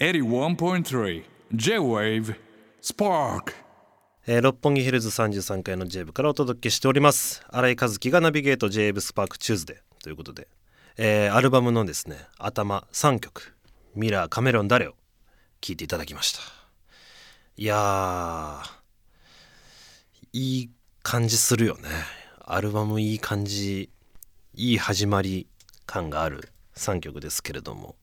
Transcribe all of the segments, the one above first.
81.3 J-Wave Spark. 六本木ヒルズ33階の J 部からお届けしております。新井和樹がナビゲート JAVE スパークチューズデーということで、えーアルバムのですね頭3曲「MIRROR CHAMELEON DARE」を聴いていただきました。いやーいい感じするよね。アルバムいい感じいい始まり感がある3曲ですけれども。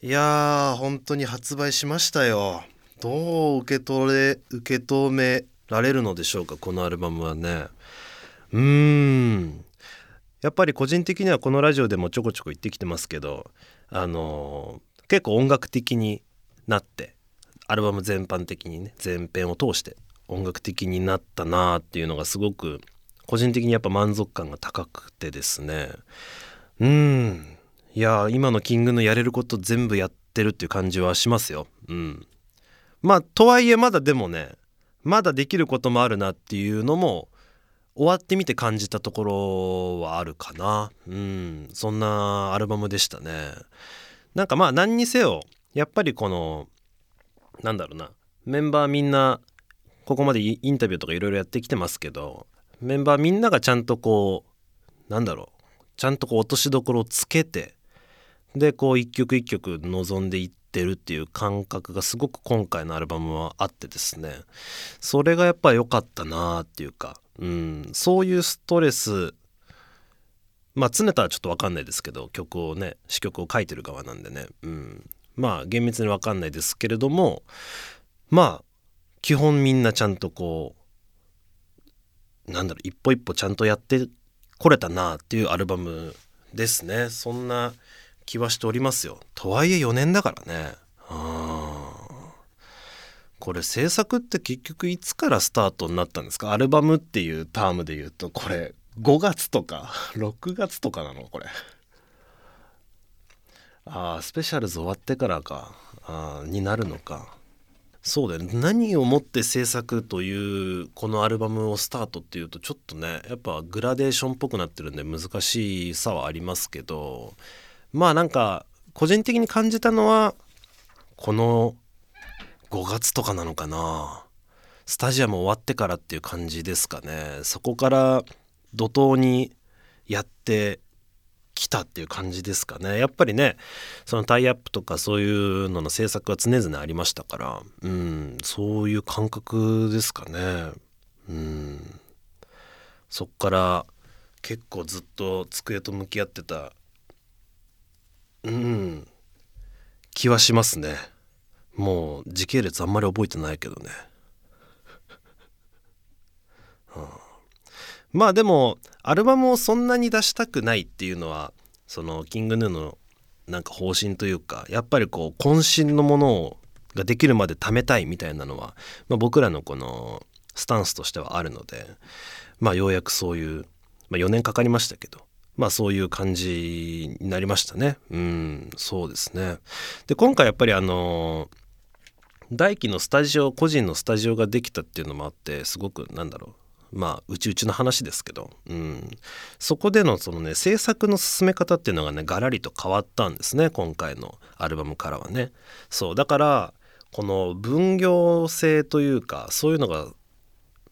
いやー本当に発売しましたよ。どう受け取れ受け止められるのでしょうかこのアルバムはね。うーん。やっぱり個人的にはこのラジオでもちょこちょこ言ってきてますけどあのー結構音楽的になってアルバム全般的にね全編を通して音楽的になったなーっていうのがすごく個人的にやっぱ満足感が高くてですね。うん。いや今のキングのやれること全部やってるっていう感じはしますよ。うん。まあとはいえまだでもねまだできることもあるなっていうのも終わってみて感じたところはあるかな。うん。そんなアルバムでしたね。なんかまあ何にせよやっぱりこのなんだろうなメンバーみんなここまでインタビューとかいろいろやってきてますけどメンバーみんながちゃんとこうなんだろうちゃんとこう落としどころをつけてでこう一曲一曲望んでいってるっていう感覚がすごく今回のアルバムはあってですね。それがやっぱ良かったなっていうか、うん、そういうストレスまあ常田はちょっと分かんないですけど曲をね詩曲を書いてる側なんでね、うん、まあ厳密に分かんないですけれどもまあ基本みんなちゃんとこうなんだろう一歩一歩ちゃんとやってこれたなっていうアルバムですね。そんな気はしておりますよ。とはいえ4年だからね。これ制作って結局いつからスタートになったんですか？アルバムっていうタームで言うとこれ5月とか6月とかなの？これ。あースペシャルズ終わってからか。あになるのか。そうだよね。何をもって制作というこのアルバムをスタートっていうとちょっとねやっぱグラデーションっぽくなってるんで難しさはありますけどまあなんか個人的に感じたのはこの5月とかなのかな。スタジアム終わってからっていう感じですかね。そこから怒涛にやってきたっていう感じですかね。やっぱりねそのタイアップとかそういうのの制作は常々ありましたから。うんそういう感覚ですかね。うん。そっから結構ずっと机と向き合ってたうん。気はしますね。もう時系列あんまり覚えてないけどね、うん。まあでもアルバムをそんなに出したくないっていうのはそのキングヌーのなんか方針というかやっぱりこう渾身のものをができるまで貯めたいみたいなのは、まあ、僕らのこのスタンスとしてはあるのでまあようやくそういう、まあ、4年かかりましたけどまあそういう感じになりましたね。うんそうですね。で今回やっぱりあの大輝のスタジオ個人のスタジオができたっていうのもあってすごくなんだろう。まあうちうちの話ですけど、うん、そこでのそのね制作の進め方っていうのがねガラリと変わったんですね今回のアルバムからはね。そうだからこの分業制というかそういうのが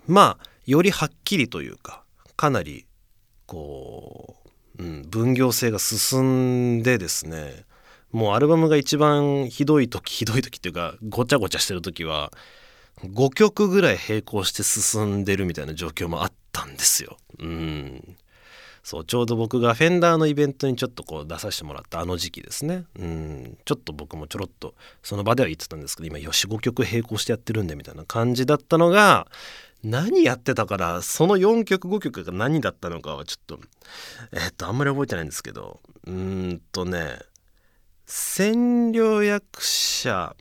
まあよりはっきりというかかなりこう、うん、分業制が進んでですねもうアルバムが一番ひどい時ひどい時っていうかごちゃごちゃしてる時は5曲ぐらい並行して進んでるみたいな状況もあったんですよ。うん。そうちょうど僕がフェンダーのイベントにちょっとこう出させてもらったあの時期ですね。うん。ちょっと僕もちょろっとその場では言ってたんですけど今45曲並行してやってるんでみたいな感じだったのが何やってたからその4曲5曲が何だったのかはちょっとえっとあんまり覚えてないんですけどうんとね占領役者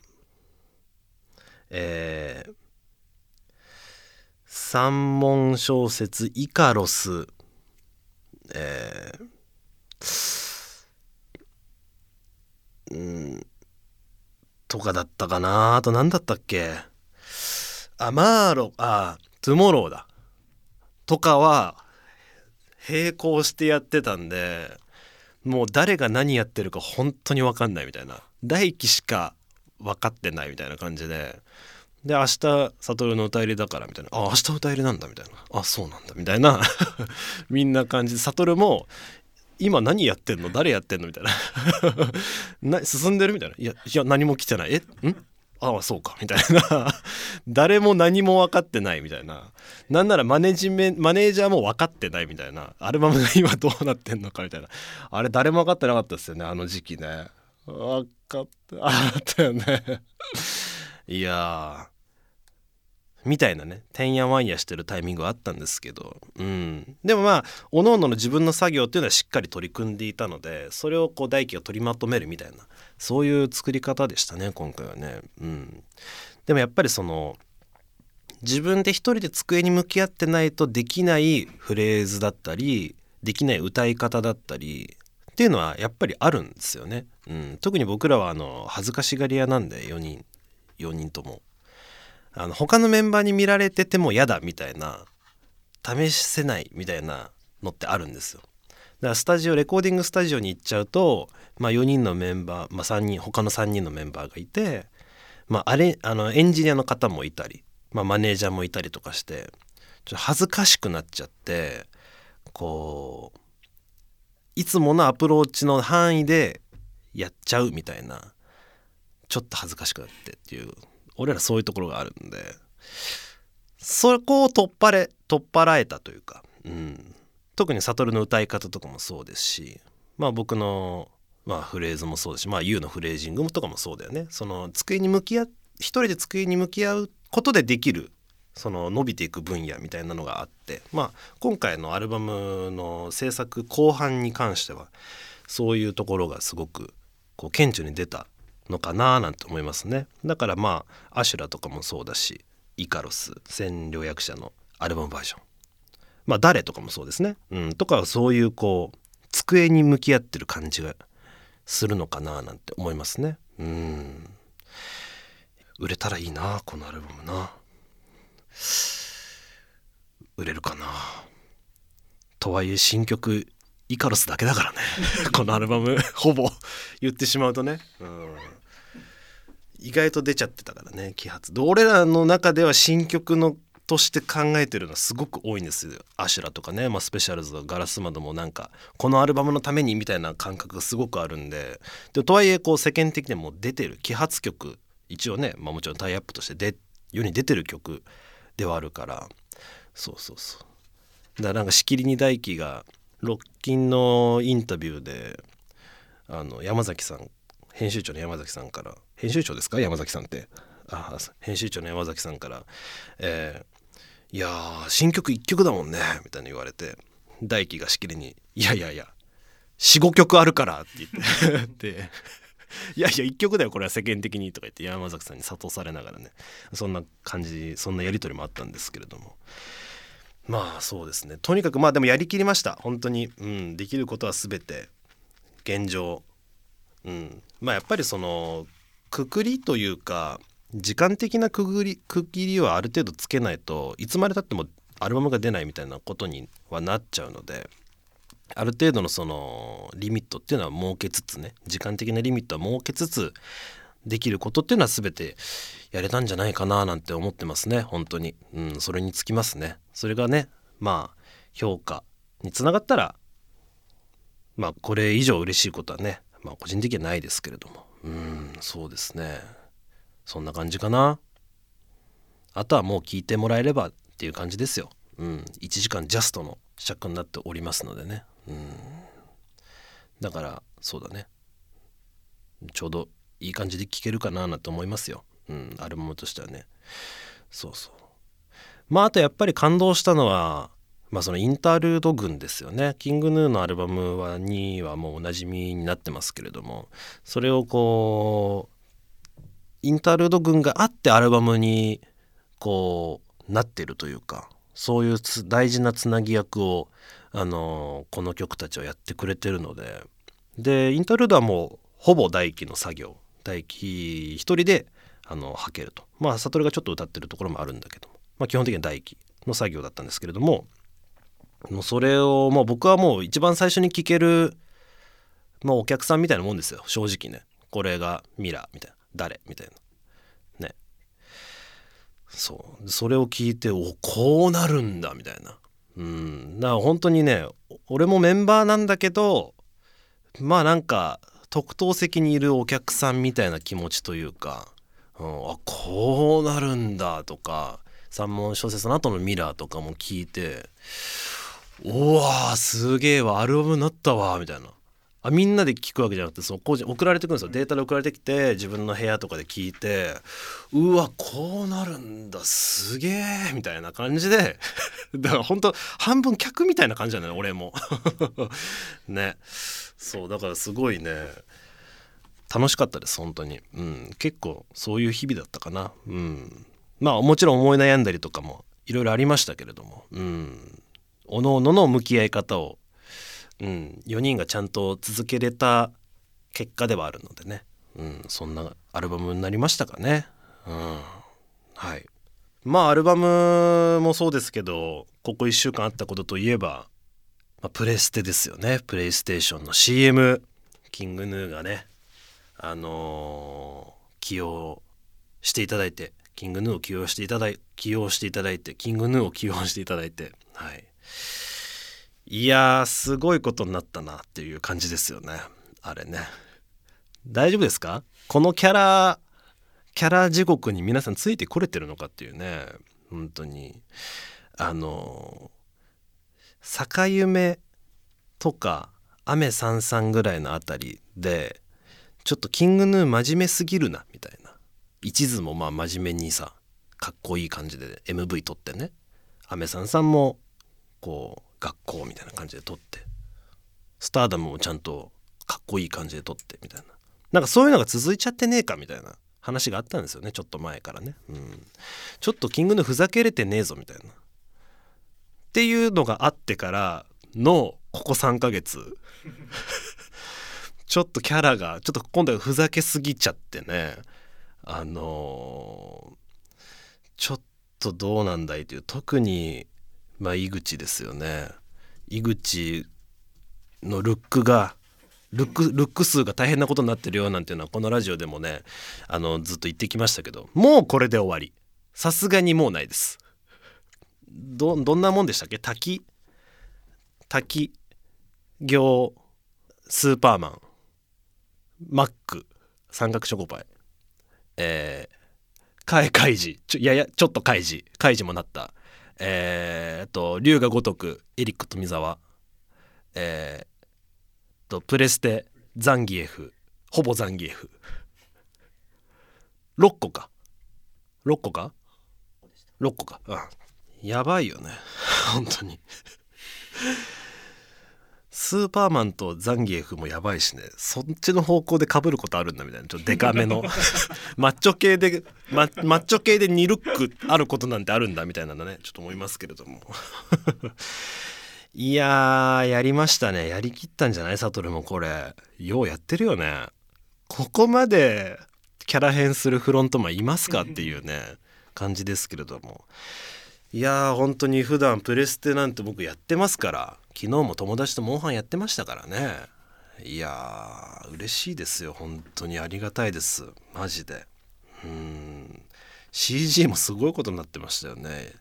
えー三文小説イカロスえーうんとかだったかなあと何だったっけ？あマーロあトゥモローだ。とかは並行してやってたんでもう誰が何やってるか本当に分かんないみたいな。大輝しか分かってないみたいな感じで。で明日悟の歌入りだからみたいな。あ明日歌入りなんだみたいな。あそうなんだみたいな。みんな感じで。悟も今何やってんの？誰やってんの？みたいな。な進んでるみたいな。いやいや何も来てない。え？ん？ああそうかみたいな。誰も何も分かってないみたいな。なんならマネジメマネージャーも分かってないみたいな。アルバムが今どうなってんのかみたいな。あれ誰も分かってなかったですよねあの時期ね。分かったあったよね。いやみたいなねてんやわんやしてるタイミングはあったんですけど、うん、でもまあおのおのの自分の作業っていうのはしっかり取り組んでいたのでそれをこう大輝が取りまとめるみたいなそういう作り方でしたね今回はね。うん、でもやっぱりその自分で一人で机に向き合ってないとできないフレーズだったりできない歌い方だったりっていうのはやっぱりあるんですよね。うん、特に僕らはあの恥ずかしがり屋なんで4人4人とも。あの他のメンバーに見られてても嫌だみたいな試せないみたいなのってあるんですよ。だからスタジオレコーディングスタジオに行っちゃうと、まあ、4人のメンバー、まあ、3人他の3人のメンバーがいて、まあ、あれあのエンジニアの方もいたり、まあ、マネージャーもいたりとかしてちょっと恥ずかしくなっちゃってこういつものアプローチの範囲でやっちゃうみたいなちょっと恥ずかしくなってっていう俺らそういうところがあるんでそこを取っ払れ取っ払えたというか、うん、特に悟の歌い方とかもそうですしまあ僕の、まあ、フレーズもそうですしまあ YOU のフレージングとかもそうだよね。その机に向き合一人で机に向き合うことでできるその伸びていく分野みたいなのがあってまあ今回のアルバムの制作後半に関してはそういうところがすごくこう顕著に出たのかななんて思いますね。だからまあアシュラとかもそうだしイカロス千両役者のアルバムバージョン。まあ誰とかもそうですね、うん、とかそういうこう机に向き合ってる感じがするのかななんて思いますね。うん。売れたらいいなこのアルバムな。売れるかな。とはいえ新曲イカロスだけだからね。このアルバムほぼ言ってしまうとね、うん、意外と出ちゃってたからね揮発。で俺らの中では新曲のとして考えてるのはすごく多いんですよ。アシュラとかね、まあ、スペシャルズガラス窓もなんかこのアルバムのためにみたいな感覚がすごくあるんで。でとはいえこう世間的にも出てる揮発曲一応ね、まあ、もちろんタイアップとしてで世に出てる曲ではあるから。そうそうそう。だからなんかしきりに大輝がロッキンのインタビューであの山崎さん編集長の山崎さんから編集長ですか？山崎さんって。あ編集長の山崎さんから「えー、いや新曲1曲だもんね」みたいに言われて。大輝がしきりに「いやいやいや45曲あるから」って言って。いやいや1曲だよこれは世間的に。とか言って山崎さんに諭されながらね。そんな感じそんなやり取りもあったんですけれども。まあそうですね。とにかくまあでもやりきりました。本当に、うん、できることは全て。現状、うん、まあやっぱりそのくくりというか時間的なくぐり区切りはある程度つけないといつまでたってもアルバムが出ないみたいなことにはなっちゃうのである程度のそのリミットっていうのは設けつつね時間的なリミットは設けつつできることっていうのは全てやれたんじゃないかななんて思ってますね本当に。うんそれにつきますね。それがねまあ評価につながったらまあこれ以上嬉しいことはねまあ個人的にはないですけれども。うんそうですね。そんな感じかな。あとはもう聞いてもらえればっていう感じですよ。うん1時間ジャストの尺になっておりますのでね。うんだからそうだね。ちょうどいい感じで聴けるかななんて思いますよ、うん、アルバムとしてはね。そうそう。まああとやっぱり感動したのはまあそのインタールード群ですよね。キングヌーのアルバムはにはもうおなじみになってますけれども。それをこうインタールード群があってアルバムにこうなってるというかそういう大事なつなぎ役をあのこの曲たちはやってくれてるので。でインタールードはもうほぼ大輝の作業。大輝一人であのはけると。まあ悟がちょっと歌ってるところもあるんだけど、まあ、基本的には大輝の作業だったんですけれども。もうそれを、まあ、僕はもう一番最初に聴ける、まあ、お客さんみたいなもんですよ。正直ね。これがミラーみたいな。誰？みたいな。ね。そう。それを聞いておこうなるんだみたいな。うん。だから本当にね俺もメンバーなんだけどまあなんか特等席にいるお客さんみたいな気持ちというか、うん、あこうなるんだとか三文小説の後のミラーとかも聞いてうわすげえわアルバムになったわみたいな。あみんなで聞くわけじゃなくてその送られてくるんですよ。データで送られてきて自分の部屋とかで聞いてうわこうなるんだすげえみたいな感じで。だから本当半分客みたいな感じだね俺も。ね。そうだからすごいね。楽しかったです本当に。うん。結構そういう日々だったかな。うん。まあもちろん思い悩んだりとかもいろいろありましたけれども。うん。おのおのの向き合い方をうん、4人がちゃんと続けれた結果ではあるのでね、うん、そんなアルバムになりましたかね。うん、はい。まあアルバムもそうですけどここ1週間あったことといえば、まあ、プレステですよね。プレイステーションの CM キングヌーがねあのー、起用していただいてキングヌーを起用していただい起用していただいてキングヌーを起用していただいてはい。いやーすごいことになったなっていう感じですよね。あれね。大丈夫ですか？このキャラキャラ地獄に皆さんついてこれてるのかっていうね。本当に。あの坂夢とか雨さんさんぐらいのあたりでちょっとキングヌー真面目すぎるなみたいな。一途もまあ真面目にさかっこいい感じで MV 撮ってね。雨さんさんもこう学校みたいな感じで撮ってスターダムもちゃんとかっこいい感じで撮ってみたいな。なんかそういうのが続いちゃってねえかみたいな話があったんですよねちょっと前からね、うん、ちょっとキングのふざけれてねえぞみたいな。っていうのがあってからのここ3ヶ月。ちょっとキャラがちょっと今度はふざけすぎちゃってね。あのー、ちょっとどうなんだいという特にまあ井口ですよね。井口のルックがルックルック数が大変なことになってるよなんていうのはこのラジオでもねあのずっと言ってきましたけどもうこれで終わり。さすがにもうないです。どどんなもんでしたっけ？滝？滝？行？スーパーマン？マック？三角チョコパイ？えー、カエカイジ？ちょややちょっとカイジ。カイジもなった。えー、と龍が如くエリック富澤えー、とプレステザンギエフ。ほぼザンギエフ。6個か。6個か？6個か。うんやばいよね。本当に。スーパーマンとザンギエフもやばいしね。そっちの方向でかぶることあるんだみたいな。ちょっとデカめの。マッチョ系でママッチョ系で2ルックあることなんてあるんだみたいなのね。ちょっと思いますけれども。いややりましたね。やりきったんじゃない？サトルもこれ。ようやってるよね。ここまでキャラ変するフロントマンいますか？っていうね。感じですけれどもいやー本当に普段プレステなんて僕やってますから昨日も友達とモンハンやってましたからね。いやー嬉しいですよ本当にありがたいです。マジで。うん。CG もすごいことになってましたよね。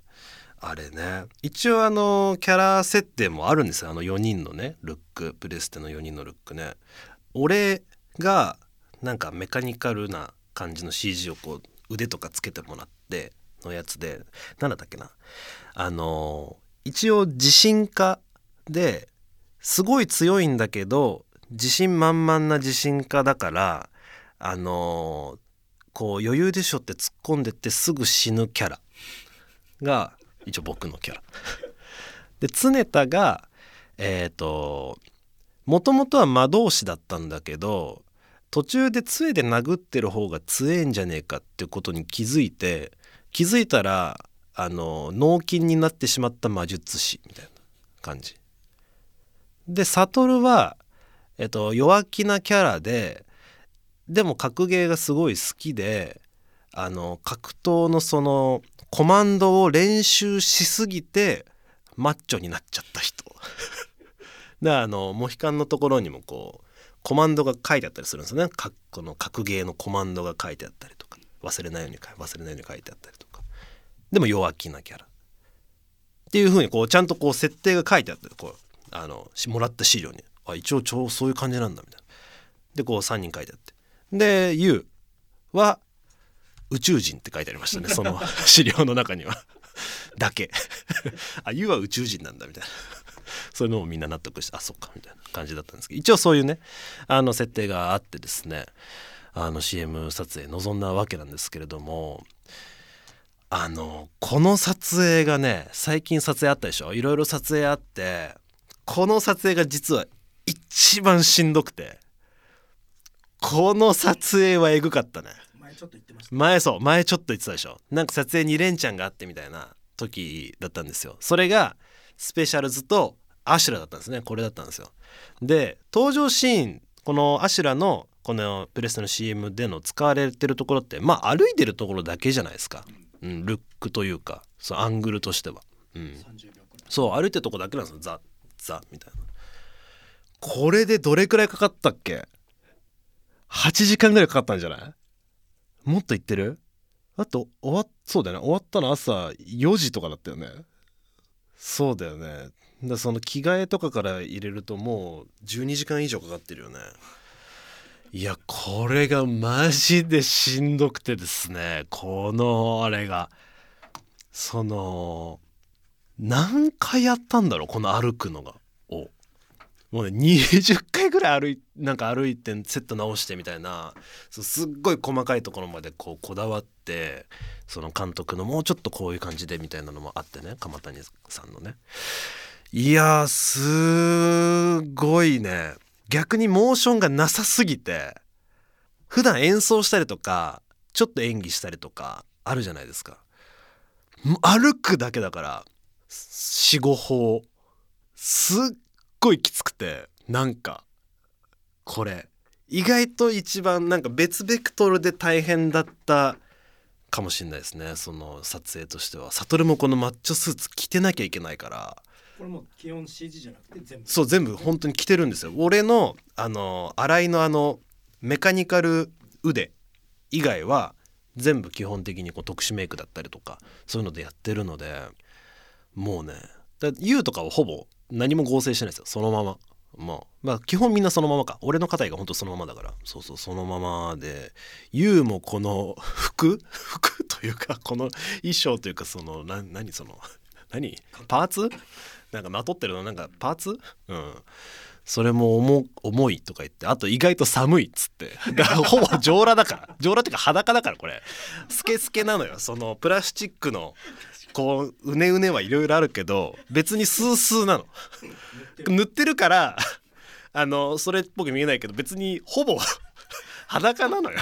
あれね。一応あのキャラ設定もあるんですよあの4人のねルック。プレステの4人のルックね。俺がなんかメカニカルな感じの CG をこう腕とかつけてもらってのやつで何だったっけなあの一応地震家ですごい強いんだけど自信満々な自信家だからあのこう余裕でしょって突っ込んでってすぐ死ぬキャラが一応僕のキャラ。で常田がえっ、ー、ともともとは魔導士だったんだけど途中で杖で殴ってる方が強えんじゃねえかってことに気づいて気づいたらあの脳筋になってしまった魔術師みたいな感じ。で悟は、えっと、弱気なキャラででも格ゲーがすごい好きであの格闘のそのコマンドを練習しすぎてマッチョになっちゃった人。であのモヒカンのところにもこうコマンドが書いてあったりするんですよねかこの格ゲーのコマンドが書いてあったりとか忘れないように忘れないように書いてあったりとかでも弱気なキャラ。っていうふうにこうちゃんとこう設定が書いてあってこうあのもらった資料に。あ一応超そういう感じなんだみたいな。でこう3人書いてあって。で YOU は宇宙人って書いてありましたね。その資料の中には。だけ。あ YOU は宇宙人なんだみたいな。そういうのもみんな納得してあそっかみたいな感じだったんですけど。一応そういうねあの設定があってですねあの CM 撮影臨んだわけなんですけれどもあのこの撮影がね最近撮影あったでしょ？いろいろ撮影あってこの撮影が実は一番しんどくてこの撮影はエグかったね。前ちょっと言ってました。前そう前ちょっと言ってたでしょ？なんか撮影に連チャンがあってみたいな時だったんですよ。それがスペシャルズとアシュラだったんですね。これだったんですよ。で登場シーンこのアシュラのこのプレステの CM での使われてるところってまあ歩いてるところだけじゃないですか、うん、ルックというかそうアングルとしては、うん、30秒くらい。そう歩いてるとこだけなんですよ。ザザみたいな。これでどれくらいかかったっけ？8時間ぐらいかかったんじゃない？もっといってる？あと終わっそうだよね。終わったの朝4時とかだったよね。そうだよね。だその着替えとかから入れるともう12時間以上かかってるよねいやこれがマジでしんどくてですね。このあれが。その何回やったんだろうこの歩くのが。を。もうね20回ぐらい歩いなんか歩いてセット直してみたいな。そうすっごい細かいところまでこうこだわってその監督のもうちょっとこういう感じでみたいなのもあってね鎌谷さんのね。いやすごいね。逆にモーションがなさすぎて普段演奏したりとかちょっと演技したりとかあるじゃないですか。歩くだけだから45歩すっごいきつくてなんかこれ。意外と一番なんか別ベクトルで大変だったかもしれないですね。その撮影としては。悟もこのマッチョスーツ着てなきゃいけないから。これもう基本 CG じゃなくて全部。そう全部本当に着てるんですよ。俺のあの新井のあのメカニカル腕以外は全部基本的にこう特殊メイクだったりとかそういうのでやってるのでもうねだ YOU とかはほぼ何も合成してないですよ。そのまま。まあまあ基本みんなそのままか。俺の肩が本当そのままだから。そうそうそのままで。YOU もこの服？服というかこの衣装というかそのな何その？何？パーツ？なんかまとってるのなんかパーツ？うん。それも重重いとか言ってあと意外と寒いっつって。だからほぼ上裸だから。上裸っていうか裸だからこれ。スケスケなのよ。そのプラスチックのこううねうねはいろいろあるけど別にスースーなの。塗ってるからあのそれっぽく見えないけど別にほぼ裸なのよ。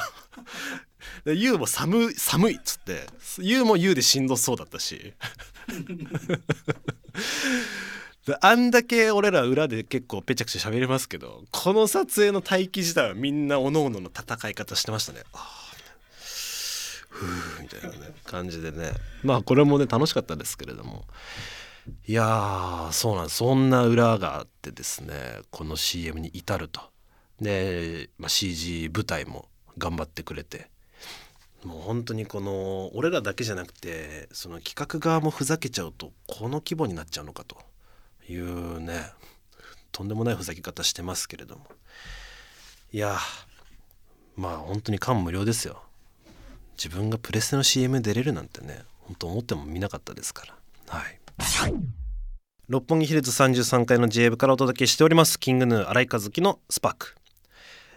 で YOU も寒い寒いっつって。YOU も YOU でしんどそうだったし。あんだけ俺ら裏で結構ぺちゃくちゃ喋れますけどこの撮影の待機自体はみんなおのおのの戦い方してましたね。あーふうみたいなね感じでね。まあこれもね楽しかったですけれども。いやーそうなんそんな裏があってですねこの CM に至ると。で、まあ、CG 舞台も頑張ってくれて。もう本当にこの俺らだけじゃなくてその企画側もふざけちゃうとこの規模になっちゃうのかというねとんでもないふざけ方してますけれども。いやまあ本当に感無量ですよ。自分がプレステの CM 出れるなんてね本当思ってもみなかったですから。はい。六本木ヒルズ33階の J 部からお届けしております。キングヌー新井和樹のスパーク。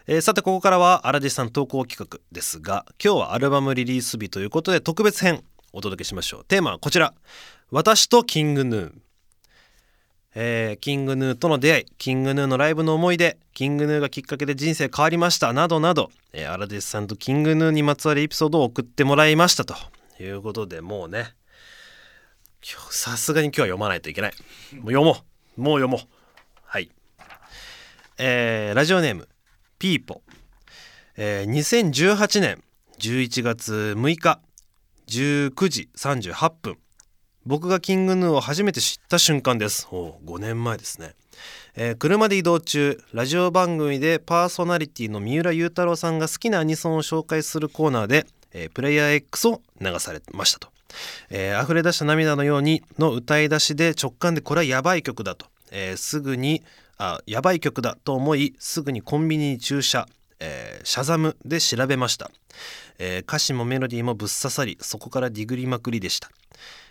えーさてここからは荒地さん投稿企画ですが今日はアルバムリリース日ということで特別編お届けしましょう。テーマはこちら。私とキングヌーえーキングヌーとの出会いキングヌーのライブの思い出キングヌーがきっかけで人生変わりましたなどなど、えー、荒地さんとキングヌーにまつわるエピソードを送ってもらいましたということでもうねさすがに今日は読まないといけない。もう読もう。もう読もう。はい。えーラジオネーム。ピーポ、えー2018年11月6日19時38分僕がキングヌーを初めて知った瞬間です。お5年前ですね。えー車で移動中ラジオ番組でパーソナリティの三浦雄太郎さんが好きなアニソンを紹介するコーナーで、えープレイヤー X を流されましたと、えー溢れ出した涙のようにの歌い出しで直感でこれはやばい曲だと、えーすぐにあやばい曲だと思いすぐにコンビニに駐車、えーシャザムで調べました、えー歌詞もメロディーもぶっ刺さりそこからディグりまくりでした、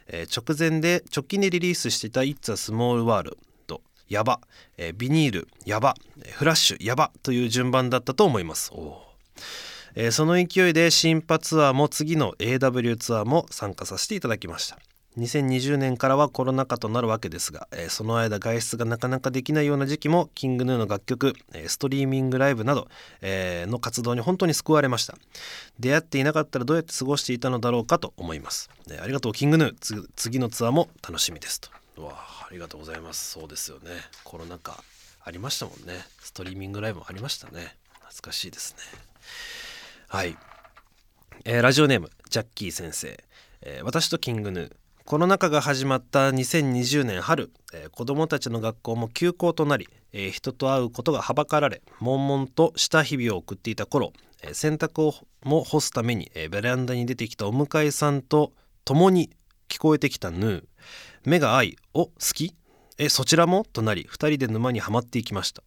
えー直前で直近でリリースしていた「It's a Small World」やば、えービニールやばフラッシュやばという順番だったと思います。えーその勢いで新波ツアーも次の AW ツアーも参加させていただきました。2020年からはコロナ禍となるわけですが、えーその間外出がなかなかできないような時期もキングヌーの楽曲、えーストリーミングライブなど、えーの活動に本当に救われました。出会っていなかったらどうやって過ごしていたのだろうかと思います、えありがとうキングヌー。次のツアーも楽しみですと。わあありがとうございます。そうですよね。コロナ禍ありましたもんね。ストリーミングライブもありましたね。懐かしいですね。はい、えーラジオネームジャッキー先生、えー私とキングヌー。コロナ禍が始まった2020年春、えー子どもたちの学校も休校となり、えー人と会うことがはばかられ悶々とした日々を送っていた頃、えー洗濯をも干すために、えーベランダに出てきたお迎えさんと共に聞こえてきたヌー。目が合い「お好き?」えそちらも？となり2人で沼にはまっていきました。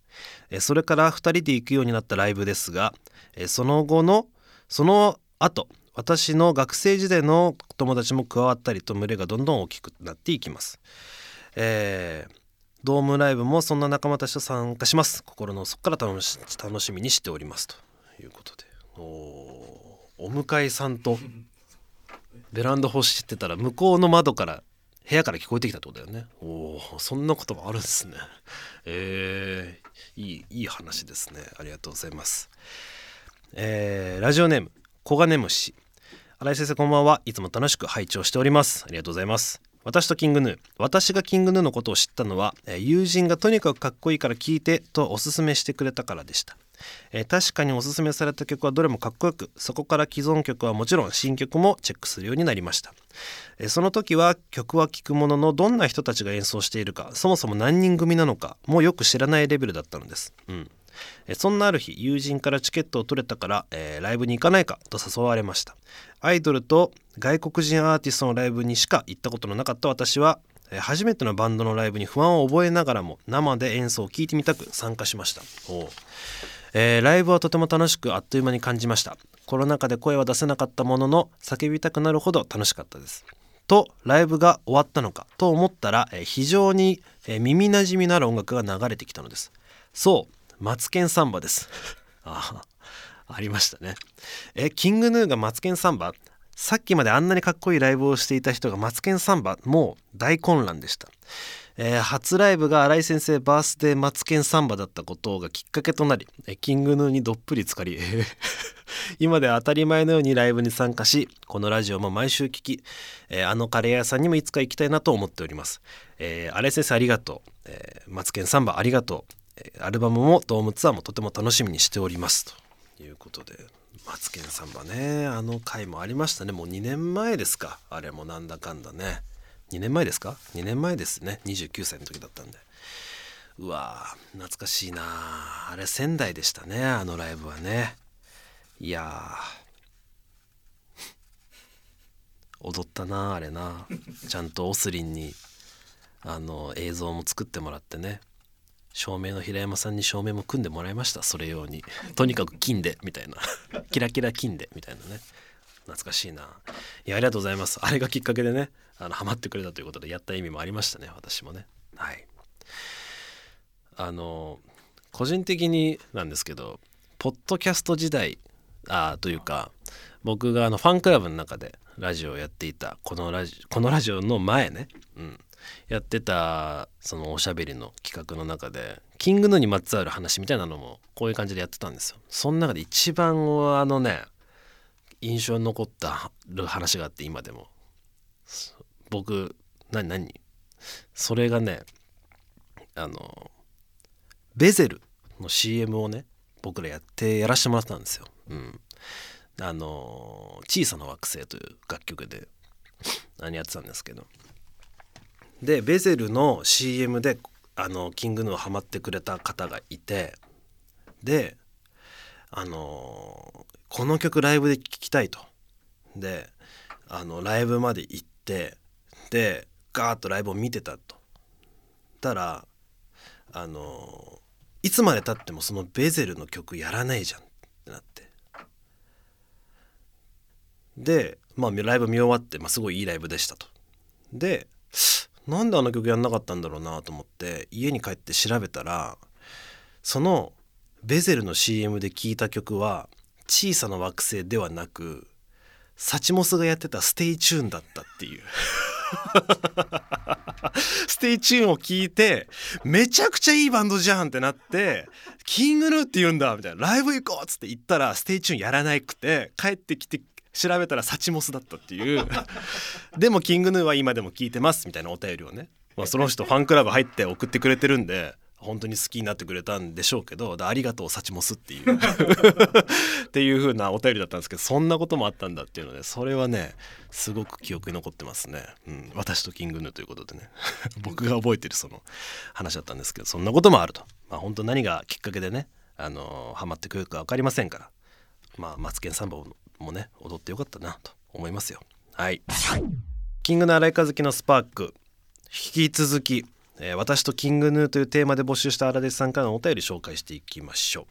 えそれから2人で行くようになったライブですがえその後のその後私の学生時代の友達も加わったりと群れがどんどん大きくなっていきます、えードームライブもそんな仲間たちと参加します。心の底から楽し楽しみにしておりますと。いうことで。おーお迎えさんとベランダ干してたら向こうの窓から部屋から聞こえてきたってことだよね。おおそんなこともあるんですね。えー、いいいい話ですね。ありがとうございます。えーラジオネームコガネムシ新井先生こんばんは。いつも楽しく拝聴しております。ありがとうございます。私とキングヌー。私がキングヌーのことを知ったのはえー友人がとにかくかっこいいから聴いてとおすすめしてくれたからでした。え確かにおすすめされた曲はどれもかっこよくそこから既存曲はもちろん新曲もチェックするようになりました。えその時は曲は聴くもののどんな人たちが演奏しているかそもそも何人組なのかもよく知らないレベルだったのです、うん、えそんなある日友人からチケットを取れたから、えーライブに行かないかと誘われました。アイドルと外国人アーティストのライブにしか行ったことのなかった私は初めてのバンドのライブに不安を覚えながらも生で演奏を聴いてみたく参加しました。おえーライブはとても楽しくあっという間に感じました。コロナ禍で声は出せなかったものの叫びたくなるほど楽しかったです。とライブが終わったのかと思ったら、えー非常に、えー耳なじみのある音楽が流れてきたのです。そう。マツケンサンバです。ああありましたね。えキングヌーがマツケンサンバ？さっきまであんなにかっこいいライブをしていた人がマツケンサンバ？もう大混乱でした、えー初ライブが新井先生バースデーマツケンサンバだったことがきっかけとなりえキングヌーにどっぷり浸かりえー 今では当たり前のようにライブに参加しこのラジオも毎週聞き、えーあのカレー屋さんにもいつか行きたいなと思っております、えー、新井先生ありがとう、えーマツケンサンバありがとう、アルバムもドームツアーもとても楽しみにしております。ということでマツケンサンバねあの回もありましたね。もう2年前ですか。あれもなんだかんだね。2年前ですか？2年前ですね。29歳の時だったんで。うわー懐かしいなあれ仙台でしたねあのライブはね。いや踊ったなあれなちゃんとオスリンにあの映像も作ってもらってね。照明の平山さんに照明も組んでもらいました。それ用に。とにかく金でみたいな。キラキラ金でみたいなね。懐かしいな。いやありがとうございます。あれがきっかけでねあのハマってくれたということでやった意味もありましたね。私もね。はい。あの個人的になんですけどポッドキャスト時代あというか僕があのファンクラブの中でラジオをやっていたこのラジこのラジオの前ね、うん、やってたそのおしゃべりの企画の中でキングヌーにまつわる話みたいなのもこういう感じでやってたんですよ。その中で一番あのね印象に残った話があって今でも僕何何？それがねあのベゼルの CM をね僕らやってやらせてもらったんですよ。うん、あの小さな惑星という楽曲で何やってたんですけどでベゼルの CM であのキングヌーをハマってくれた方がいてであのこの曲ライブで聴きたいと。であのライブまで行ってでガーッとライブを見てたと。たらあのいつまでたってもそのベゼルの曲やらないじゃんってなって。でまあライブ見終わって、まあ、すごいいいライブでしたと。でなんであの曲やんなかったんだろうなと思って家に帰って調べたらそのベゼルの CM で聴いた曲は「小さな惑星」ではなくSuchmos がやってた「STAY TUNE」だったっていう。 STAY TUNE を聞いてめちゃくちゃいいバンドじゃんってなって King Gnu って言うんだみたいな。ライブ行こうっつって行ったら STAY TUNE やらなくて帰ってきて調べたら Suchmos だったっていう。でも King Gnu は今でも聞いてますみたいなお便りをね、まあ、その人ファンクラブ入って送ってくれてるんで本当に好きになってくれたんでしょうけどありがとう Suchmos っていう。っていう風なお便りだったんですけどそんなこともあったんだっていうのでそれはねすごく記憶に残ってますね、うん、私とキングヌーということでね。僕が覚えてるその話だったんですけどそんなこともあると。まあ本当何がきっかけでねあのハマってくるか分かりませんから。まあマツケンサンバもね踊ってよかったなと思いますよ。はい。キングの荒井和樹のスパーク。引き続きえー、私とキングヌーというテーマで募集した荒弟さんからのお便り紹介していきましょう。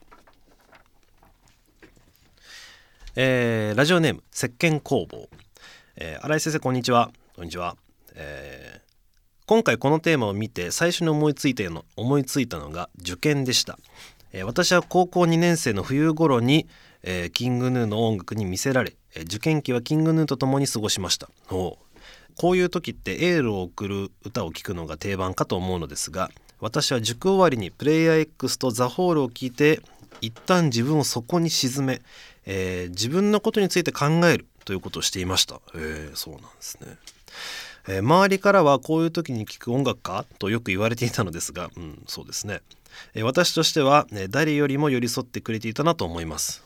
えー、ラジオネーム石鹸工房、えー、新井先生こんにちは。こんにちは、えー、今回このテーマを見て最初に思いついたの思いついたのが受験でした、えー、私は高校2年生の冬頃に、えー、キングヌーの音楽に魅せられ、えー、受験期はキングヌーと共に過ごしましたおこういう時ってエールを送る歌を聴くのが定番かと思うのですが私は塾終わりにプレイヤー X とザホールを聞いて一旦自分をそこに沈め、えー、自分のことについて考えるということをしていました。えー、そうなんですね。えー、周りからはこういう時に聴く音楽かとよく言われていたのですが、うん、そうですね。え私としては、ね、誰よりも寄り添ってくれていたなと思います。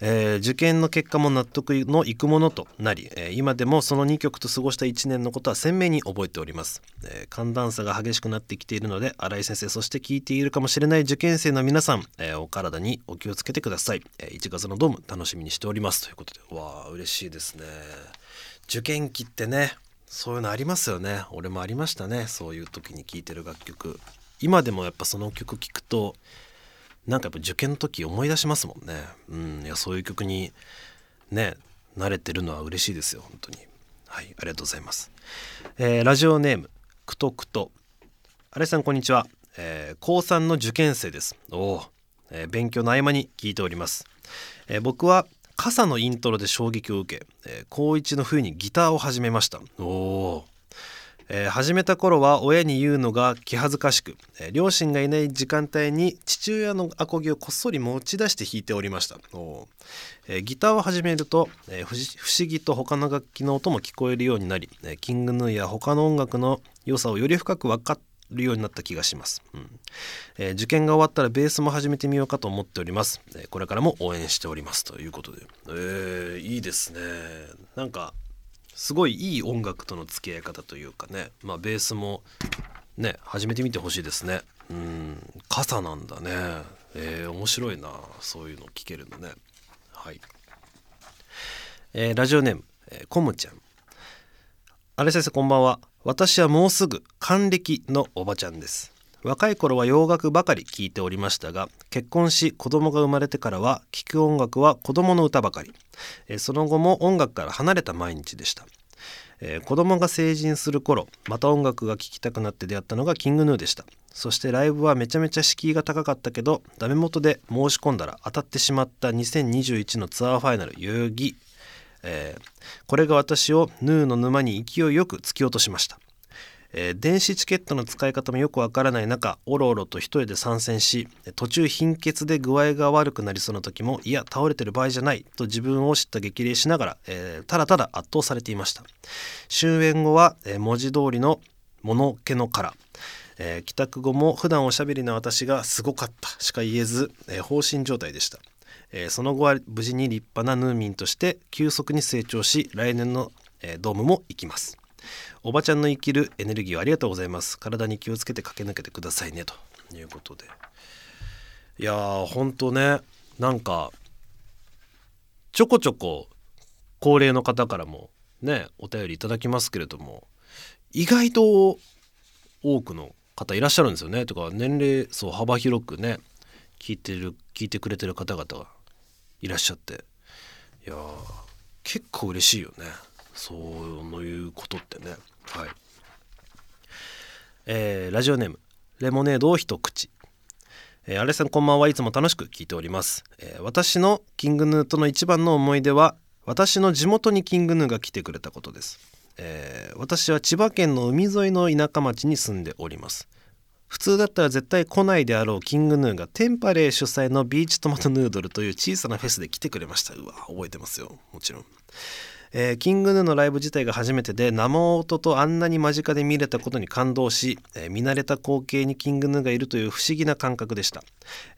えー、受験の結果も納得のいくものとなり、えー、今でもその2曲と過ごした1年のことは鮮明に覚えております、えー、寒暖差が激しくなってきているので新井先生そして聞いているかもしれない受験生の皆さん、えお体にお気をつけてください、え1月のドーム楽しみにしております。ということでわあ嬉しいですね。受験期ってねそういうのありますよね。俺もありましたね。そういう時に聴いてる楽曲。今でもやっぱその曲聴くとなんかやっぱ受験の時思い出しますもんね。うん。いやそういう曲にね慣れてるのは嬉しいですよ。本当に。はい。ありがとうございます、えー、ラジオネームくとくと。あれさんこんにちは、えー、高3の受験生です。おお、えー、勉強の合間に聞いております、え、僕は傘のイントロで衝撃を受け、えー、高1の冬にギターを始めました。おおえー、始めた頃は親に言うのが気恥ずかしく、えー、両親がいない時間帯に父親のアコギをこっそり持ち出して弾いておりました、えー、ギターを始めると、え不思議と他の楽器の音も聞こえるようになり、えキングヌーや他の音楽の良さをより深く分かるようになった気がします、うん。え受験が終わったらベースも始めてみようかと思っております、えこれからも応援しております。ということで、えいいですね。なんかすごいいい音楽との付き合い方というかね。まあベースもね始めてみてほしいですね。うん。傘なんだね。えー、面白いな。そういうの聞けるのね。はい、えー、ラジオネーム、えー、コムちゃん。あれ先生こんばんは。私はもうすぐ還暦のおばちゃんです。若い頃は洋楽ばかり聴いておりましたが結婚し子供が生まれてからは聴く音楽は子供の歌ばかり、その後も音楽から離れた毎日でした、えー、子供が成人する頃また音楽が聴きたくなって出会ったのがキングヌーでした。そしてライブはめちゃめちゃ敷居が高かったけどダメ元で申し込んだら当たってしまった2021のツアーファイナル代々木、えー、これが私をヌーの沼に勢いよく突き落としました。えー、電子チケットの使い方もよくわからない中おろおろと一人で参戦し途中貧血で具合が悪くなりそうな時もいや倒れてる場合じゃないと自分を知った激励しながら、えー、ただただ圧倒されていました。終演後は、え、文字通りの物気の殻。えー、帰宅後も普段おしゃべりな私がすごかったしか言えず、えー、放心状態でした、えー、その後は無事に立派なヌーミンとして急速に成長し来年の、えドームも行きます。おばちゃんの生きるエネルギーをありがとうございます。体に気をつけて駆け抜けてくださいねということで。いやーほんとねなんかちょこちょこ高齢の方からもねお便りいただきますけれども意外と多くの方いらっしゃるんですよね。とか年齢層幅広くね聞いてる聞いてくれてる方々が。いらっしゃって。いや結構嬉しいよね。そういうことってね。はい。えー、ラジオネームレモネードを一口。えー、アレさんこんばんは。いつも楽しく聞いております、えー、私のキングヌーとの一番の思い出は私の地元にキングヌーが来てくれたことです、えー、私は千葉県の海沿いの田舎町に住んでおります。普通だったら絶対来ないであろうキングヌーがテンパレー主催のビーチトマトヌードルという小さなフェスで来てくれました。うわ覚えてますよ。もちろん。えー、キングヌーのライブ自体が初めてで生音とあんなに間近で見れたことに感動し、えー、見慣れた光景にキングヌーがいるという不思議な感覚でした、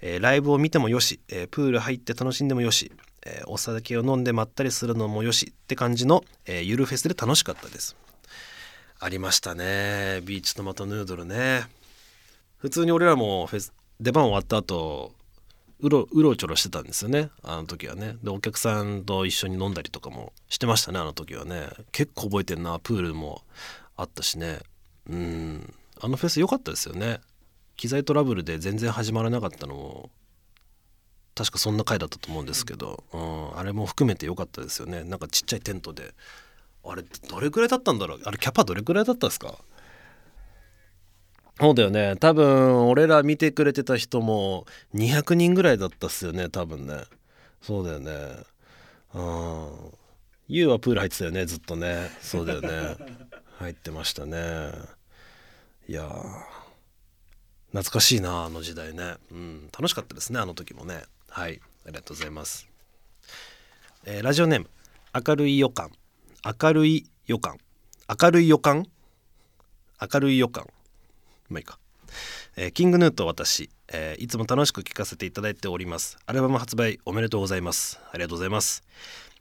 えー、ライブを見てもよし、えプール入って楽しんでもよし、えお酒を飲んでまったりするのもよしって感じの、えゆるフェスで楽しかったです。ありましたね。ビーチトマトヌードルね。普通に俺らもフェス出番終わった後うろうろちょろしてたんですよねあの時はね。でお客さんと一緒に飲んだりとかもしてましたねあの時はね。結構覚えてんなプールもあったしね。うん。あのフェス良かったですよね。機材トラブルで全然始まらなかったのも確かそんな回だったと思うんですけど、うん、あれも含めて良かったですよね。なんかちっちゃいテントであれどれくらいだったんだろう？あれキャパどれくらいだったんですか？そうだよね。多分俺ら見てくれてた人も200人ぐらいだったっすよね多分ね。そうだよね。うん。ユウはプール入ってたよねずっとね。そうだよね。入ってましたね。いや懐かしいなあの時代ね。うん。楽しかったですねあの時もね。はい。ありがとうございます、えー、ラジオネーム。明るい予感。明るい予感。明るい予感？明るい予感まあいいか、えー、キングヌーと私、えー、いつも楽しく聴かせていただいております。アルバム発売おめでとうございます。ありがとうございます、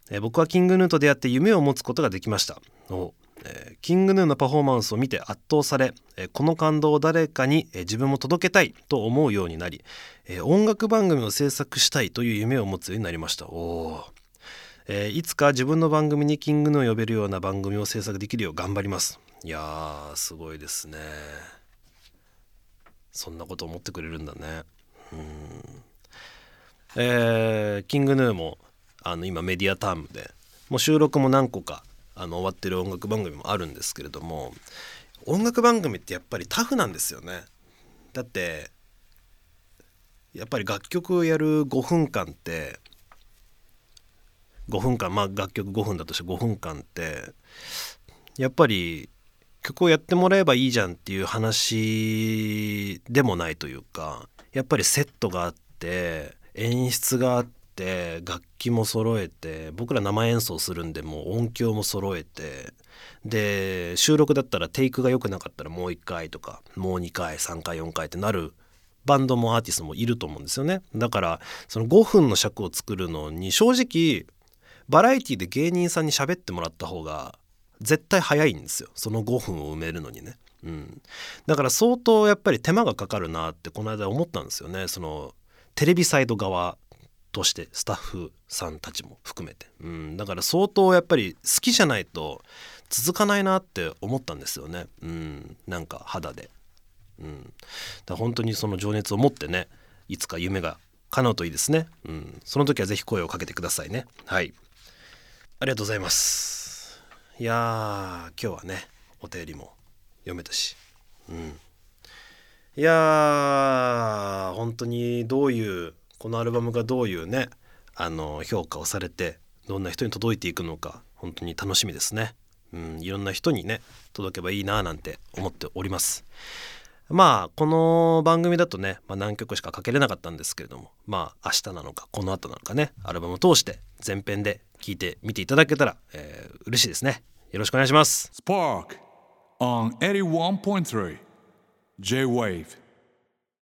えー、僕はキングヌーと出会って夢を持つことができました。おえー、キングヌーのパフォーマンスを見て圧倒され、えー、この感動を誰かに、えー、自分も届けたいと思うようになり、え音楽番組を制作したいという夢を持つようになりました。おえいつか自分の番組にキングヌーを呼べるような番組を制作できるよう頑張ります。いやーすごいですね。そんなこと思ってくれるんだね。うん。えー、キングヌーもあの今メディアタームでもう収録も何個かあの終わってる音楽番組もあるんですけれども音楽番組ってやっぱりタフなんですよね。だってやっぱり楽曲をやる5分間って5分間まあ楽曲5分だとして5分間ってやっぱり曲をやってもらえばいいじゃんっていう話でもないというかやっぱりセットがあって演出があって楽器も揃えて僕ら生演奏するんでもう音響も揃えてで収録だったらテイクが良くなかったらもう1回とかもう2回3回4回ってなるバンドもアーティストもいると思うんですよね。だからその5分の尺を作るのに正直バラエティで芸人さんに喋ってもらった方が絶対早いんですよ。その5分を埋めるのにね、うん、だから相当やっぱり手間がかかるなってこの間思ったんですよね。そのテレビサイド側としてスタッフさんたちも含めて、うん、だから相当やっぱり好きじゃないと続かないなって思ったんですよね、うん、なんか肌で、うん、だ本当にその情熱を持ってねいつか夢が叶うといいですね、うん、その時は是非声をかけてくださいね。はい。ありがとうございます。いや今日はねお便りも読めたしうんいや本当にどういうこのアルバムがどういうねあの評価をされてどんな人に届いていくのか本当に楽しみですね。うん、いろんな人にね届けばいいななんて思っております。まあこの番組だとね、まあ、何曲しかかけれなかったんですけれどもまあ明日なのかこの後なのかねアルバムを通して前編で聞いてみていただけたら、えー、嬉しいですね。よろしくお願いします。Spark on 81.3 J-Wave.